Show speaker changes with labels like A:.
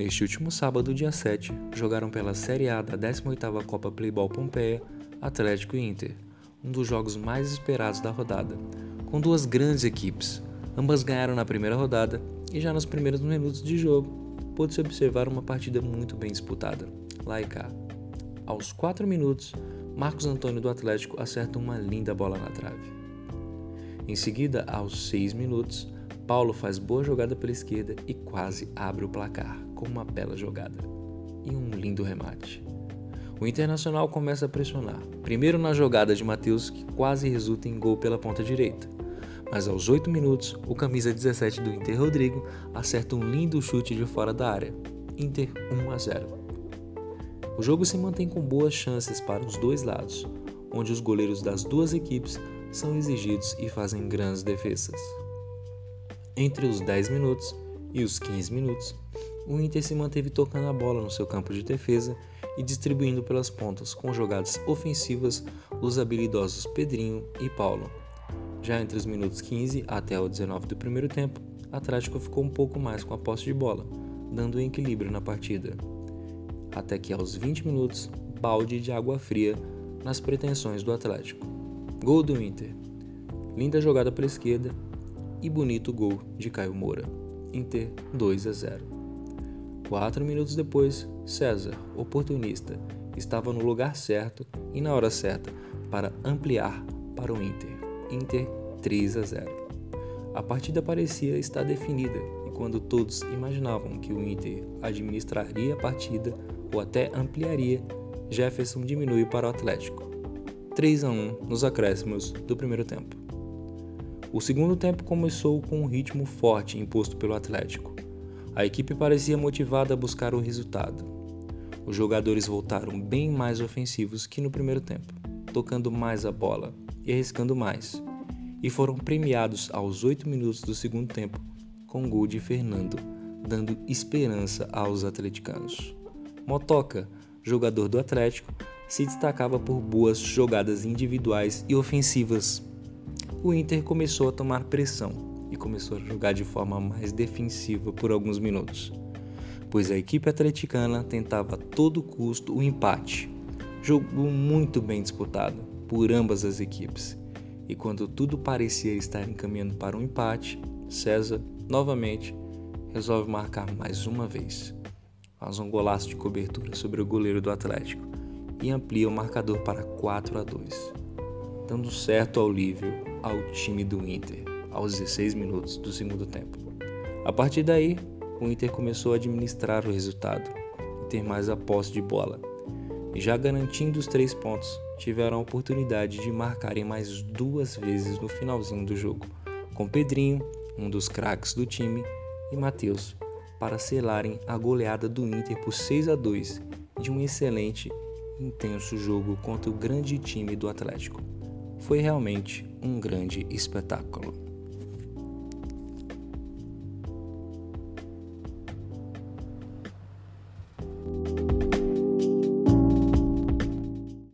A: Neste último sábado, dia 7, jogaram pela Série A da 18ª Copa Playball Pompeia, Atlético e Inter, um dos jogos mais esperados da rodada, com duas grandes equipes. Ambas ganharam na primeira rodada e já nos primeiros minutos de jogo pôde-se observar uma partida muito bem disputada, lá e cá. Aos 4 minutos, Marcos Antônio do Atlético acerta uma linda bola na trave. Em seguida, aos 6 minutos, Paulo faz boa jogada pela esquerda e quase abre o placar com uma bela jogada e um lindo remate. O Internacional começa a pressionar, primeiro na jogada de Matheus, que quase resulta em gol pela ponta direita. Mas aos 8 minutos, o camisa 17 do Inter, Rodrigo, acerta um lindo chute de fora da área. Inter 1 a 0. O jogo se mantém com boas chances para os dois lados, onde os goleiros das duas equipes são exigidos e fazem grandes defesas. Entre os 10 minutos e os 15 minutos, o Inter se manteve tocando a bola no seu campo de defesa e distribuindo pelas pontas com jogadas ofensivas dos habilidosos Pedrinho e Paulo. Já entre os minutos 15 até o 19 do primeiro tempo, Atlético ficou um pouco mais com a posse de bola, dando um equilíbrio na partida. Até que aos 20 minutos, balde de água fria nas pretensões do Atlético. Gol do Inter. Linda jogada pela esquerda e bonito gol de Caio Moura. Inter 2 a 0. Quatro minutos depois, César, oportunista, estava no lugar certo e na hora certa para ampliar para o Inter. Inter 3 a 0. A partida parecia estar definida e quando todos imaginavam que o Inter administraria a partida ou até ampliaria, Jefferson diminui para o Atlético. 3 a 1 nos acréscimos do primeiro tempo. O segundo tempo começou com um ritmo forte imposto pelo Atlético. A equipe parecia motivada a buscar o resultado. Os jogadores voltaram bem mais ofensivos que no primeiro tempo, tocando mais a bola e arriscando mais, e foram premiados aos 8 minutos do segundo tempo com gol de Fernando, dando esperança aos atleticanos. Motoca, jogador do Atlético, se destacava por boas jogadas individuais e ofensivas o Inter começou a tomar pressão e começou a jogar de forma mais defensiva por alguns minutos, pois a equipe atleticana tentava a todo custo o empate. Jogo muito bem disputado por ambas as equipes. E quando tudo parecia estar encaminhando para um empate, César, novamente, resolve marcar mais uma vez. Faz um golaço de cobertura sobre o goleiro do Atlético e amplia o marcador para 4 a 2, dando certo ao Lívio ao time do Inter aos 16 minutos do segundo tempo. A partir daí, o Inter começou a administrar o resultado e ter mais a posse de bola. E já garantindo os três pontos, tiveram a oportunidade de marcarem mais duas vezes no finalzinho do jogo, com Pedrinho, um dos craques do time, e Matheus, para selarem a goleada do Inter por 6 a 2 de um excelente intenso jogo contra o grande time do Atlético foi realmente um grande espetáculo.